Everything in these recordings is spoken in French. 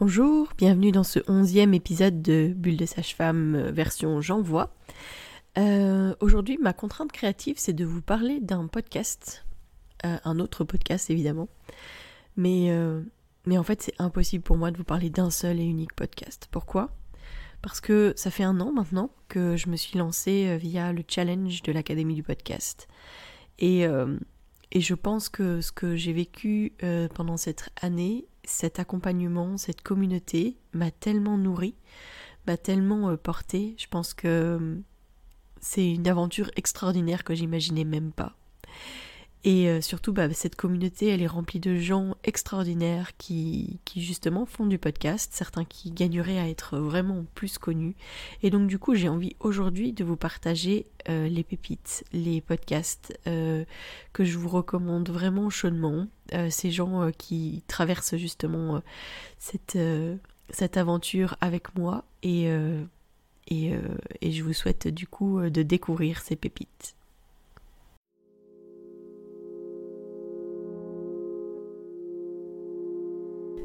Bonjour, bienvenue dans ce onzième épisode de Bulle de sage-femme euh, version J'envoie. Euh, Aujourd'hui, ma contrainte créative, c'est de vous parler d'un podcast, euh, un autre podcast évidemment, mais, euh, mais en fait c'est impossible pour moi de vous parler d'un seul et unique podcast. Pourquoi? Parce que ça fait un an maintenant que je me suis lancée via le challenge de l'Académie du podcast. Et, je pense que ce que j'ai vécu pendant cette année cet accompagnement, cette communauté m'a tellement nourri, m'a tellement euh, porté. Je pense que euh, c'est une aventure extraordinaire que j'imaginais même pas. Et euh, surtout, bah, cette communauté, elle est remplie de gens extraordinaires qui, justement font du podcast, certains qui gagneraient à être vraiment plus connus. Et donc du coup, j'ai envie aujourd'hui de vous partager euh, les pépites, les podcasts euh, que je vous recommande vraiment chaudement. Ces gens qui traversent justement cette, aventure avec moi et, et, je vous souhaite du coup de découvrir ces pépites.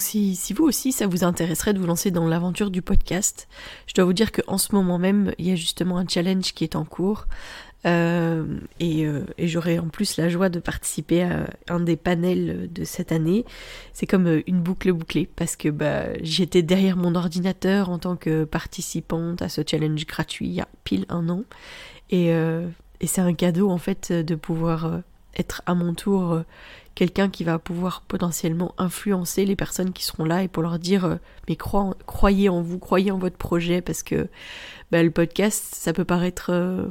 Donc si, vous aussi ça vous intéresserait de vous lancer dans l'aventure du podcast, je dois vous dire qu'en ce moment même il y a justement un challenge qui est en cours euh, et, euh, j'aurai en plus la joie de participer à un des panels de cette année. C'est comme euh, une boucle bouclée parce que bah, j'étais derrière mon ordinateur en tant que participante à ce challenge gratuit il y a pile un an et, c'est un cadeau en fait de pouvoir être à mon tour quelqu'un qui va pouvoir potentiellement influencer les personnes qui seront là et pour leur dire euh, mais croyez en vous, croyez en votre projet parce que bah, le podcast ça peut paraître euh,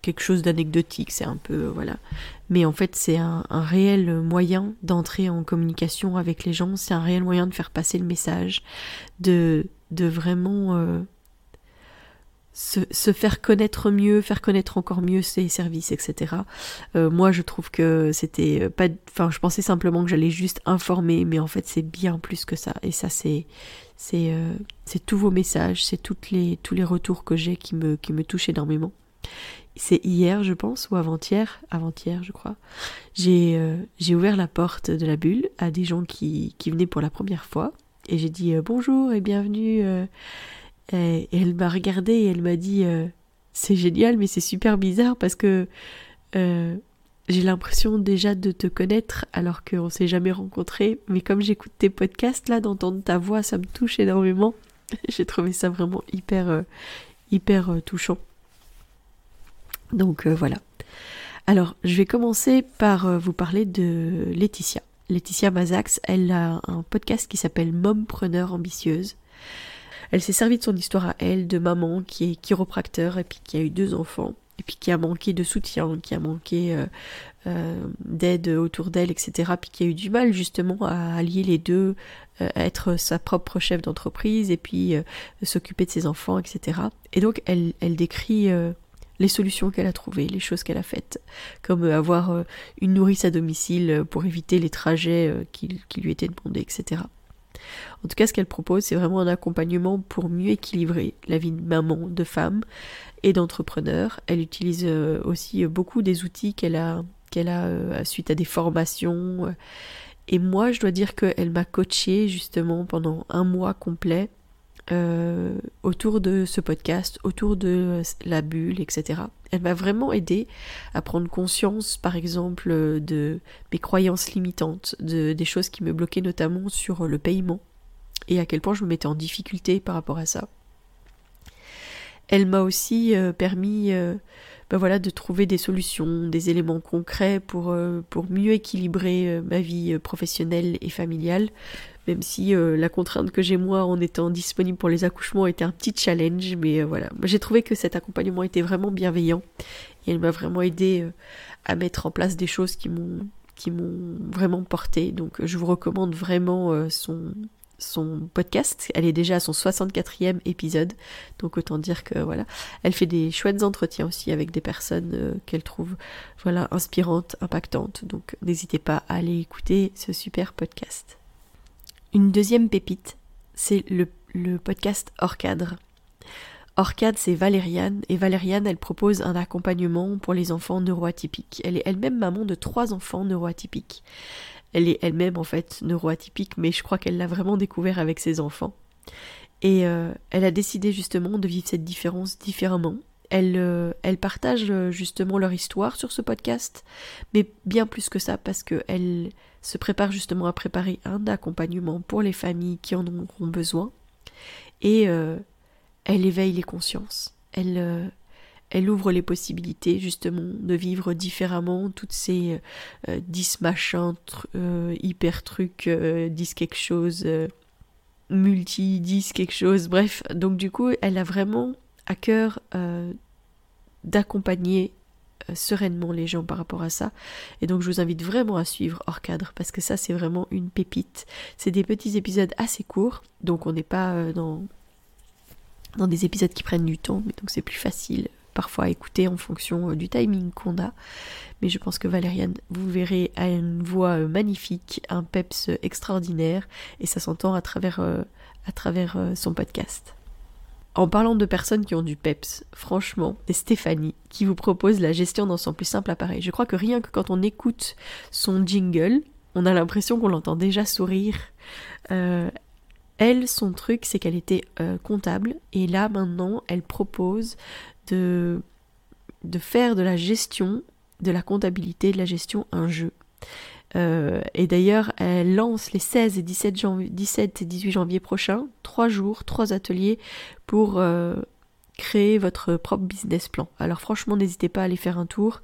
quelque chose d'anecdotique, c'est un peu euh, voilà. Mais en fait, c'est un, un réel moyen d'entrer en communication avec les gens, c'est un réel moyen de faire passer le message, de de vraiment se, faire connaître mieux, faire connaître encore mieux ses services, etc. Euh, moi, je trouve que c'était pas, enfin, je pensais simplement que j'allais juste informer, mais en fait, c'est bien plus que ça. Et ça, c'est, c'est, euh, tous vos messages, c'est les, tous les retours que j'ai qui me, qui me touchent énormément. C'est hier, je pense, ou avant-hier, avant-hier, je crois. J'ai, euh, j'ai ouvert la porte de la bulle à des gens qui, qui venaient pour la première fois, et j'ai dit euh, bonjour et bienvenue. Elle m'a regardée et elle m'a dit euh, c'est génial, mais c'est super bizarre parce que euh, j'ai l'impression déjà de te connaître alors qu'on s'est jamais rencontrés. Mais comme j'écoute tes podcasts là, d'entendre ta voix, ça me touche énormément. j'ai trouvé ça vraiment hyper, euh, hyper touchant. Donc voilà. Alors, je vais commencer par vous parler de Laetitia. Laetitia Mazax, elle a un podcast qui s'appelle Mompreneur ambitieuse. Elle s'est servie de son histoire à elle, de maman qui est chiropracteur et puis qui a eu deux enfants, et puis qui a manqué de soutien, qui a manqué euh, euh, d'aide autour d'elle, etc. Puis qui a eu du mal justement à allier les deux, euh, être sa propre chef d'entreprise et puis euh, s'occuper de ses enfants, etc. Et donc elle, décrit les solutions qu'elle a trouvées, les choses qu'elle a faites, comme avoir une nourrice à domicile pour éviter les trajets qui lui étaient demandés, etc. En tout cas, ce qu'elle propose, c'est vraiment un accompagnement pour mieux équilibrer la vie de maman, de femme et d'entrepreneur. Elle utilise euh, aussi beaucoup des outils qu'elle a, qu'elle a euh, suite à des formations. euh. Et moi, je dois dire qu'elle m'a coachée justement pendant un mois complet euh, autour de ce podcast, autour de la bulle, etc. Elle m'a vraiment aidé à prendre conscience, par exemple, de mes croyances limitantes, de, des choses qui me bloquaient notamment sur le paiement, et à quel point je me mettais en difficulté par rapport à ça. Elle m'a aussi euh, permis euh, ben voilà, de trouver des solutions, des éléments concrets pour, euh, pour mieux équilibrer ma vie professionnelle et familiale, même si la contrainte que j'ai moi en étant disponible pour les accouchements était un petit challenge, mais voilà, j'ai trouvé que cet accompagnement était vraiment bienveillant et elle m'a vraiment aidé à mettre en place des choses qui m'ont qui m'ont vraiment porté. Donc je vous recommande vraiment son, son podcast. Elle est déjà à son 64e épisode. Donc autant dire que voilà. Elle fait des chouettes entretiens aussi avec des personnes euh, qu'elle trouve voilà, inspirantes, impactantes. Donc n'hésitez pas à aller écouter ce super podcast. Une deuxième pépite, c'est le, le podcast Hors cadre. Hors cadre, c'est Valériane, et Valériane, elle propose un accompagnement pour les enfants neuroatypiques. Elle est elle-même maman de trois enfants neuroatypiques. Elle est elle-même en fait neuroatypique, mais je crois qu'elle l'a vraiment découvert avec ses enfants. Et euh, elle a décidé justement de vivre cette différence différemment. Elle, euh, elle partage euh, justement leur histoire sur ce podcast, mais bien plus que ça parce qu'elle se prépare justement à préparer un accompagnement pour les familles qui en auront besoin. Et elle éveille les consciences. Elle, elle ouvre les possibilités justement de vivre différemment toutes ces euh, 10 machins, euh, hyper trucs, 10 euh, quelque chose, euh, multi 10 quelque chose, bref. Donc du coup, elle a vraiment à cœur d'accompagner sereinement les gens par rapport à ça. Et donc je vous invite vraiment à suivre hors cadre parce que ça c'est vraiment une pépite. C'est des petits épisodes assez courts, donc on n'est pas dans dans des épisodes qui prennent du temps, mais donc c'est plus facile parfois écouter en fonction euh, du timing qu'on a. Mais je pense que Valériane, vous verrez, a une voix euh, magnifique, un peps extraordinaire, et ça s'entend à travers, euh, à travers son podcast. En parlant de personnes qui ont du peps, franchement, c'est Stéphanie qui vous propose la gestion dans son plus simple appareil. Je crois que rien que quand on écoute son jingle, on a l'impression qu'on l'entend déjà sourire. elle, son truc, c'est qu'elle était comptable et là maintenant, elle propose de, faire de la gestion, de la comptabilité, de la gestion un jeu. Euh, et d'ailleurs, elle lance les 16 et 17, janvier, 17 et 18 janvier prochains, trois jours, trois ateliers pour euh, créer votre propre business plan. Alors franchement, n'hésitez pas à aller faire un tour.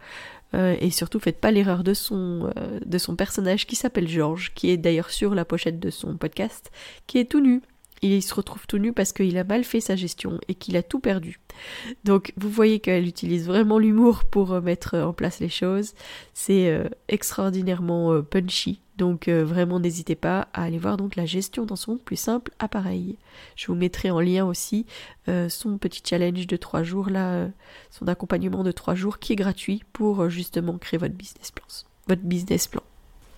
Euh, et surtout, faites pas l'erreur de son, de son personnage qui s'appelle Georges, qui est d'ailleurs sur la pochette de son podcast, qui est tout nu il se retrouve tout nu parce qu'il a mal fait sa gestion et qu'il a tout perdu. Donc vous voyez qu'elle utilise vraiment l'humour pour euh, mettre en place les choses. C'est euh, extraordinairement euh, punchy. Donc vraiment n'hésitez pas à aller voir donc la gestion dans son plus simple appareil. Je vous mettrai en lien aussi son petit challenge de trois jours là, son accompagnement de trois jours qui est gratuit pour justement créer votre business plan. Votre business plan.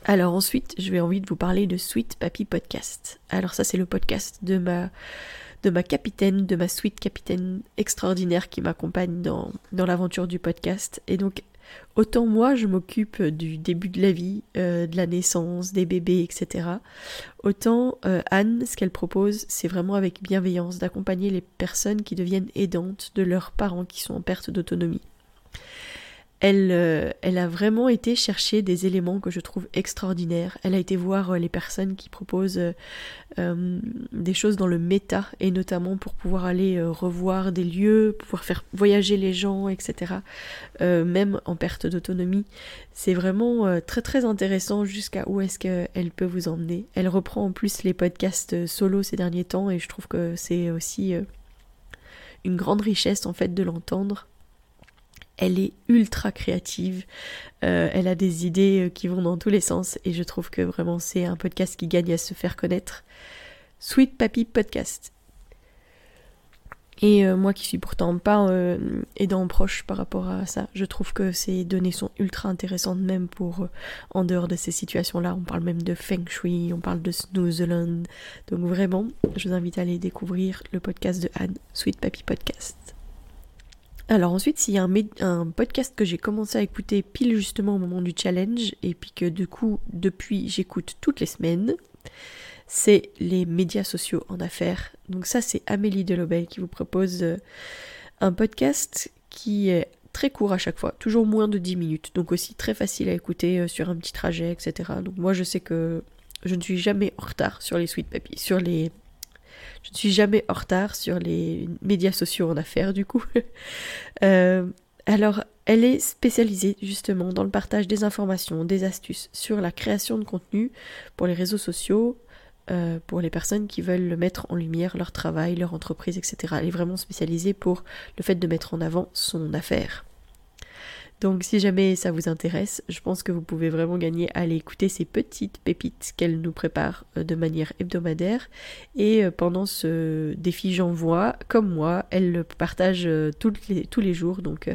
Alors ensuite, je vais envie de vous parler de Sweet Papy Podcast. Alors ça, c'est le podcast de ma de ma capitaine, de ma sweet capitaine extraordinaire qui m'accompagne dans, dans l'aventure du podcast. Et donc, autant moi, je m'occupe du début de la vie, euh, de la naissance, des bébés, etc. Autant euh, Anne, ce qu'elle propose, c'est vraiment avec bienveillance d'accompagner les personnes qui deviennent aidantes de leurs parents qui sont en perte d'autonomie elle, euh, elle a vraiment été chercher des éléments que je trouve extraordinaires. Elle a été voir euh, les personnes qui proposent euh, des choses dans le méta, et notamment pour pouvoir aller revoir des lieux, pouvoir faire voyager les gens, etc. même en perte d'autonomie. C'est vraiment très très intéressant jusqu'à où est-ce qu'elle peut vous emmener. Elle reprend en plus les podcasts solo ces derniers temps, et je trouve que c'est aussi une grande richesse en fait de l'entendre elle est ultra créative, euh, elle a des idées euh, qui vont dans tous les sens et je trouve que vraiment c'est un podcast qui gagne à se faire connaître. Sweet Papi Podcast. Et euh, moi qui suis pourtant pas aidant proche par rapport à ça, je trouve que ces données sont ultra intéressantes même pour en dehors de ces situations-là. On parle même de Feng Shui, on parle de Snoozeland. Donc vraiment, je vous invite à aller découvrir le podcast de Anne, Sweet Papi Podcast. Alors ensuite, s'il y a un, podcast que j'ai commencé à écouter pile justement au moment du challenge, et puis que du coup, depuis, j'écoute toutes les semaines, c'est les médias sociaux en affaires. Donc ça, c'est Amélie Delobel qui vous propose euh, un podcast qui est très court à chaque fois, toujours moins de 10 minutes, donc aussi très facile à écouter euh, sur un petit trajet, etc. Donc moi je sais que je ne suis jamais en retard sur les Sweet Papy, sur les... Je ne suis jamais en retard sur les médias sociaux en affaires du coup. Euh, alors, elle est spécialisée justement dans le partage des informations, des astuces sur la création de contenu pour les réseaux sociaux, euh, pour les personnes qui veulent mettre en lumière leur travail, leur entreprise, etc. Elle est vraiment spécialisée pour le fait de mettre en avant son affaire. Donc si jamais ça vous intéresse, je pense que vous pouvez vraiment gagner à aller écouter ces petites pépites qu'elle nous prépare euh, de manière hebdomadaire. Et euh, pendant ce défi j'envoie, comme moi, elle le partage tous les, tous les jours. Donc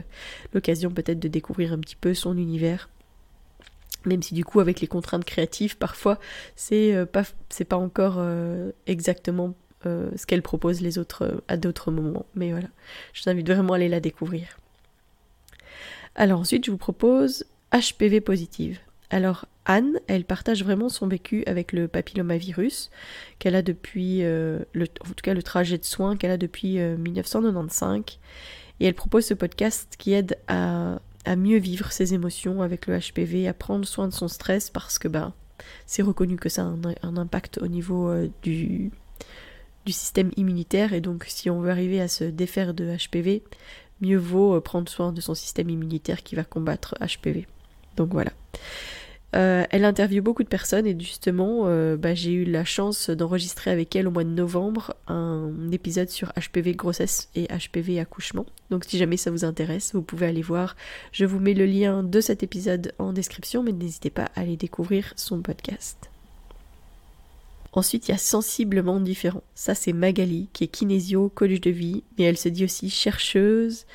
l'occasion peut-être de découvrir un petit peu son univers même si du coup avec les contraintes créatives parfois c'est euh, pas pas encore euh, exactement euh, ce qu'elle propose les autres à d'autres moments mais voilà je vous invite vraiment à aller la découvrir alors ensuite je vous propose HPV positive. Alors Anne elle partage vraiment son vécu avec le papillomavirus qu'elle a depuis le, en tout cas le trajet de soins qu'elle a depuis 1995 et elle propose ce podcast qui aide à mieux vivre ses émotions avec le HPV, à prendre soin de son stress parce que bah, c'est reconnu que ça a un, impact au niveau euh, du système immunitaire. Et donc si on veut arriver à se défaire de HPV, mieux vaut euh, prendre soin de son système immunitaire qui va combattre HPV. Donc voilà. Euh, elle interviewe beaucoup de personnes et justement, euh, bah, j'ai eu la chance d'enregistrer avec elle au mois de novembre un épisode sur HPV grossesse et HPV accouchement. Donc si jamais ça vous intéresse, vous pouvez aller voir. Je vous mets le lien de cet épisode en description, mais n'hésitez pas à aller découvrir son podcast. Ensuite, il y a sensiblement différent. Ça, c'est Magali, qui est kinésio, coach de vie, mais elle se dit aussi chercheuse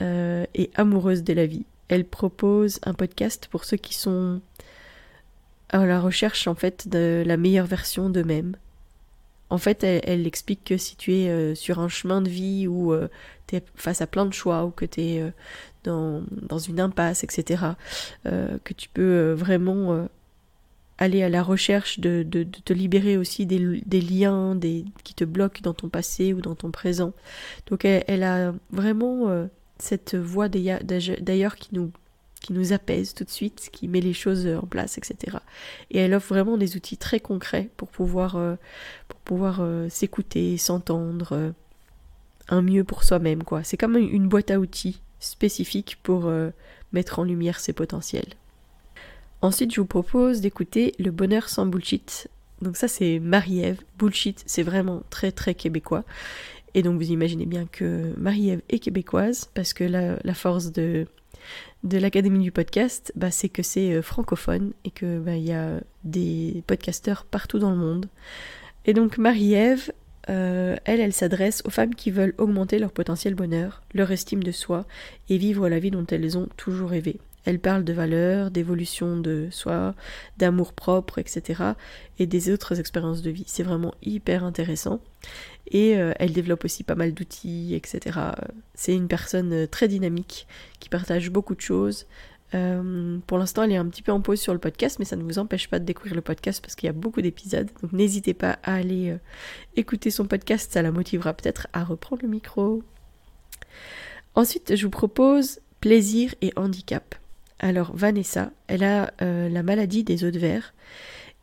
euh, et amoureuse de la vie. Elle propose un podcast pour ceux qui sont à la recherche en fait de la meilleure version d'eux-mêmes. En fait, elle, explique que si tu es euh, sur un chemin de vie où euh, tu es face à plein de choix ou que tu es dans, dans, une impasse, etc., que tu peux vraiment aller à la recherche de, de, te libérer aussi des, liens des, qui te bloquent dans ton passé ou dans ton présent. Donc elle, a vraiment cette voix d'ailleurs qui nous qui nous apaise tout de suite, qui met les choses en place, etc. Et elle offre vraiment des outils très concrets pour pouvoir, euh, pouvoir euh, s'écouter, s'entendre, euh, un mieux pour soi-même, quoi. C'est comme une boîte à outils spécifique pour mettre en lumière ses potentiels. Ensuite, je vous propose d'écouter Le bonheur sans bullshit. Donc ça, c'est Marie-Ève. Bullshit, c'est vraiment très très québécois. Et donc vous imaginez bien que Marie-Ève est québécoise, parce que la, force de, l'Académie du podcast, bah, c'est que c'est euh, francophone et que bah, il y a des podcasteurs partout dans le monde. Et donc Marie-Ève, euh, elle, elle s'adresse aux femmes qui veulent augmenter leur potentiel bonheur, leur estime de soi et vivre la vie dont elles ont toujours rêvé. Elle parle de valeurs, d'évolution de soi, d'amour propre, etc. et des autres expériences de vie. C'est vraiment hyper intéressant. Et euh, elle développe aussi pas mal d'outils, etc. C'est une personne euh, très dynamique qui partage beaucoup de choses. Euh, pour l'instant, elle est un petit peu en pause sur le podcast, mais ça ne vous empêche pas de découvrir le podcast parce qu'il y a beaucoup d'épisodes. Donc n'hésitez pas à aller écouter son podcast, ça la motivera peut-être à reprendre le micro. Ensuite, je vous propose plaisir et handicap. Alors Vanessa, elle a euh, la maladie des os de verre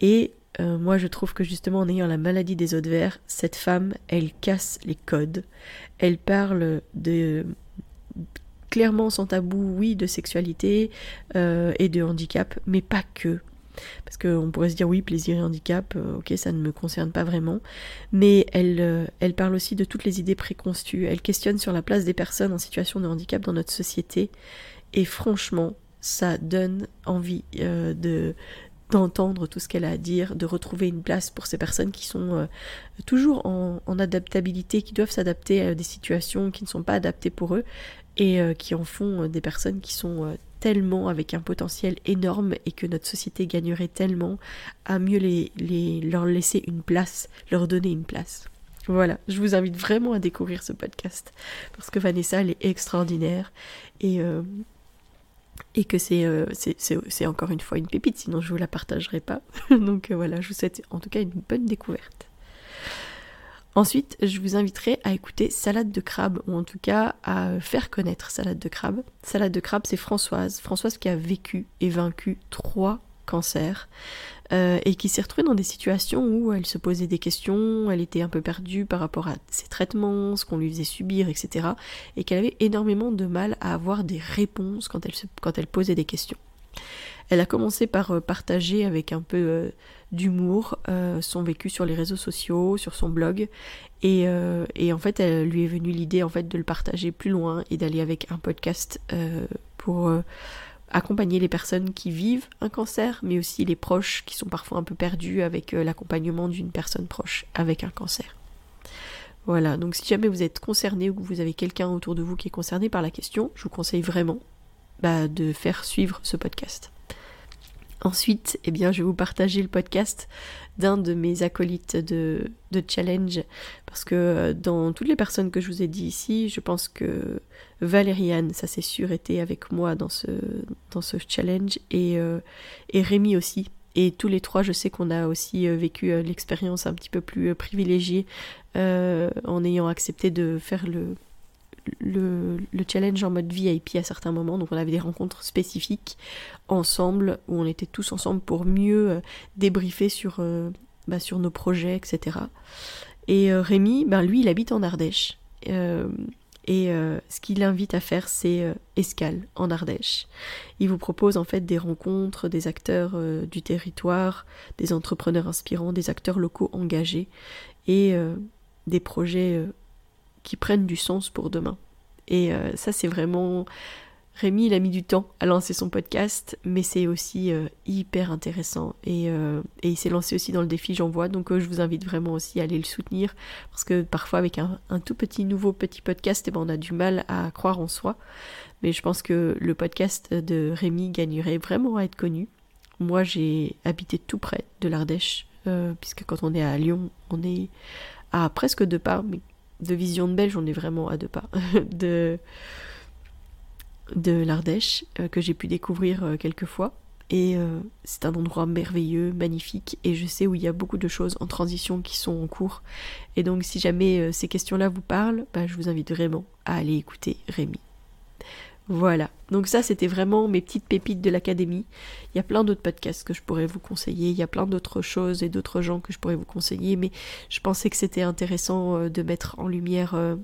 et euh, moi je trouve que justement en ayant la maladie des os de verre, cette femme, elle casse les codes. Elle parle de clairement sans tabou, oui, de sexualité euh, et de handicap, mais pas que. Parce qu'on pourrait se dire oui, plaisir et handicap, ok, ça ne me concerne pas vraiment. Mais elle, elle parle aussi de toutes les idées préconçues. Elle questionne sur la place des personnes en situation de handicap dans notre société. Et franchement, ça donne envie euh, de d'entendre tout ce qu'elle a à dire, de retrouver une place pour ces personnes qui sont euh, toujours en, adaptabilité, qui doivent s'adapter à des situations qui ne sont pas adaptées pour eux et euh, qui en font des personnes qui sont tellement avec un potentiel énorme et que notre société gagnerait tellement à mieux les, les, leur laisser une place, leur donner une place. Voilà, je vous invite vraiment à découvrir ce podcast parce que Vanessa, elle est extraordinaire et et que euh, c'est encore une fois une pépite, sinon je vous la partagerai pas. Donc euh, voilà, je vous souhaite en tout cas une bonne découverte. Ensuite, je vous inviterai à écouter Salade de crabe, ou en tout cas à faire connaître Salade de crabe. Salade de crabe, c'est Françoise. Françoise qui a vécu et vaincu trois cancers. Euh, et qui s'est retrouvée dans des situations où elle se posait des questions, elle était un peu perdue par rapport à ses traitements, ce qu'on lui faisait subir, etc. Et qu'elle avait énormément de mal à avoir des réponses quand elle, quand elle posait des questions. Elle a commencé par euh, partager avec un peu euh, d'humour son vécu sur les réseaux sociaux, sur son blog, et, et en fait, elle lui est venue l'idée en fait de le partager plus loin et d'aller avec un podcast pour accompagner les personnes qui vivent un cancer, mais aussi les proches qui sont parfois un peu perdus avec euh, l'accompagnement d'une personne proche avec un cancer. Voilà, donc si jamais vous êtes concerné ou que vous avez quelqu'un autour de vous qui est concerné par la question, je vous conseille vraiment bah, de faire suivre ce podcast. Ensuite, eh bien, je vais vous partager le podcast d'un de mes acolytes de, challenge, parce que euh, dans toutes les personnes que je vous ai dit ici, je pense que Valériane, ça c'est sûr, était avec moi dans ce, challenge, et, euh, et Rémi aussi. Et tous les trois, je sais qu'on a aussi euh, vécu l'expérience un petit peu plus privilégiée en ayant accepté de faire le, le, challenge en mode VIP à certains moments. Donc on avait des rencontres spécifiques ensemble où on était tous ensemble pour mieux euh, débriefer sur, euh, bah, sur nos projets, etc. Et euh, Rémi, ben, lui, il habite en Ardèche. et ce qu'il invite à faire, c'est escale en Ardèche. Il vous propose en fait des rencontres des acteurs du territoire, des entrepreneurs inspirants, des acteurs locaux engagés et des projets qui prennent du sens pour demain. Et euh, ça, c'est vraiment... Rémi, il a mis du temps à lancer son podcast, mais c'est aussi euh, hyper intéressant. Et, euh, et il s'est lancé aussi dans le défi J'envoie, donc je vous invite vraiment aussi à aller le soutenir, parce que parfois avec un, tout petit nouveau petit podcast, eh ben, on a du mal à croire en soi. Mais je pense que le podcast de Rémi gagnerait vraiment à être connu. Moi, j'ai habité tout près de l'Ardèche, puisque quand on est à Lyon, on est à presque deux pas, mais de Vision de Belge, on est vraiment à deux pas de, de l'Ardèche, euh, que j'ai pu découvrir euh, quelques fois. Et euh, c'est un endroit merveilleux, magnifique, et je sais où il y a beaucoup de choses en transition qui sont en cours. Et donc si jamais ces questions-là vous parlent, bah, je vous invite vraiment à aller écouter Rémi. Voilà. Donc ça, c'était vraiment mes petites pépites de l'académie. Il y a plein d'autres podcasts que je pourrais vous conseiller. Il y a plein d'autres choses et d'autres gens que je pourrais vous conseiller. Mais je pensais que c'était intéressant euh, de mettre en lumière euh,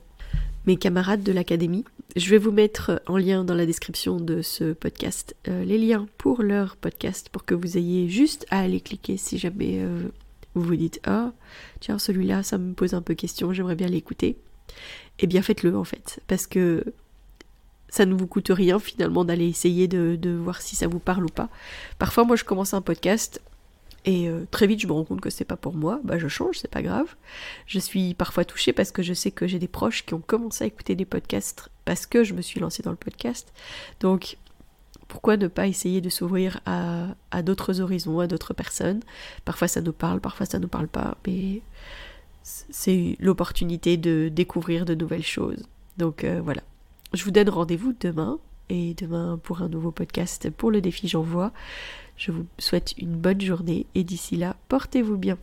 mes camarades de l'académie. Je vais vous mettre en lien dans la description de ce podcast euh, les liens pour leur podcast pour que vous ayez juste à aller cliquer si jamais vous vous dites ah tiens celui-là ça me pose un peu question j'aimerais bien l'écouter. Eh bien faites-le en fait parce que ça ne vous coûte rien finalement d'aller essayer de, voir si ça vous parle ou pas. Parfois moi je commence un podcast et euh, très vite je me rends compte que c'est pas pour moi, bah je change, c'est pas grave. Je suis parfois touchée parce que je sais que j'ai des proches qui ont commencé à écouter des podcasts parce que je me suis lancée dans le podcast. Donc pourquoi ne pas essayer de s'ouvrir à, d'autres horizons, à d'autres personnes? Parfois ça nous parle, parfois ça nous parle pas, mais c'est l'opportunité de découvrir de nouvelles choses. Donc euh, voilà. Je vous donne rendez-vous demain et demain pour un nouveau podcast pour le défi J'envoie. Je vous souhaite une bonne journée et d'ici là, portez-vous bien.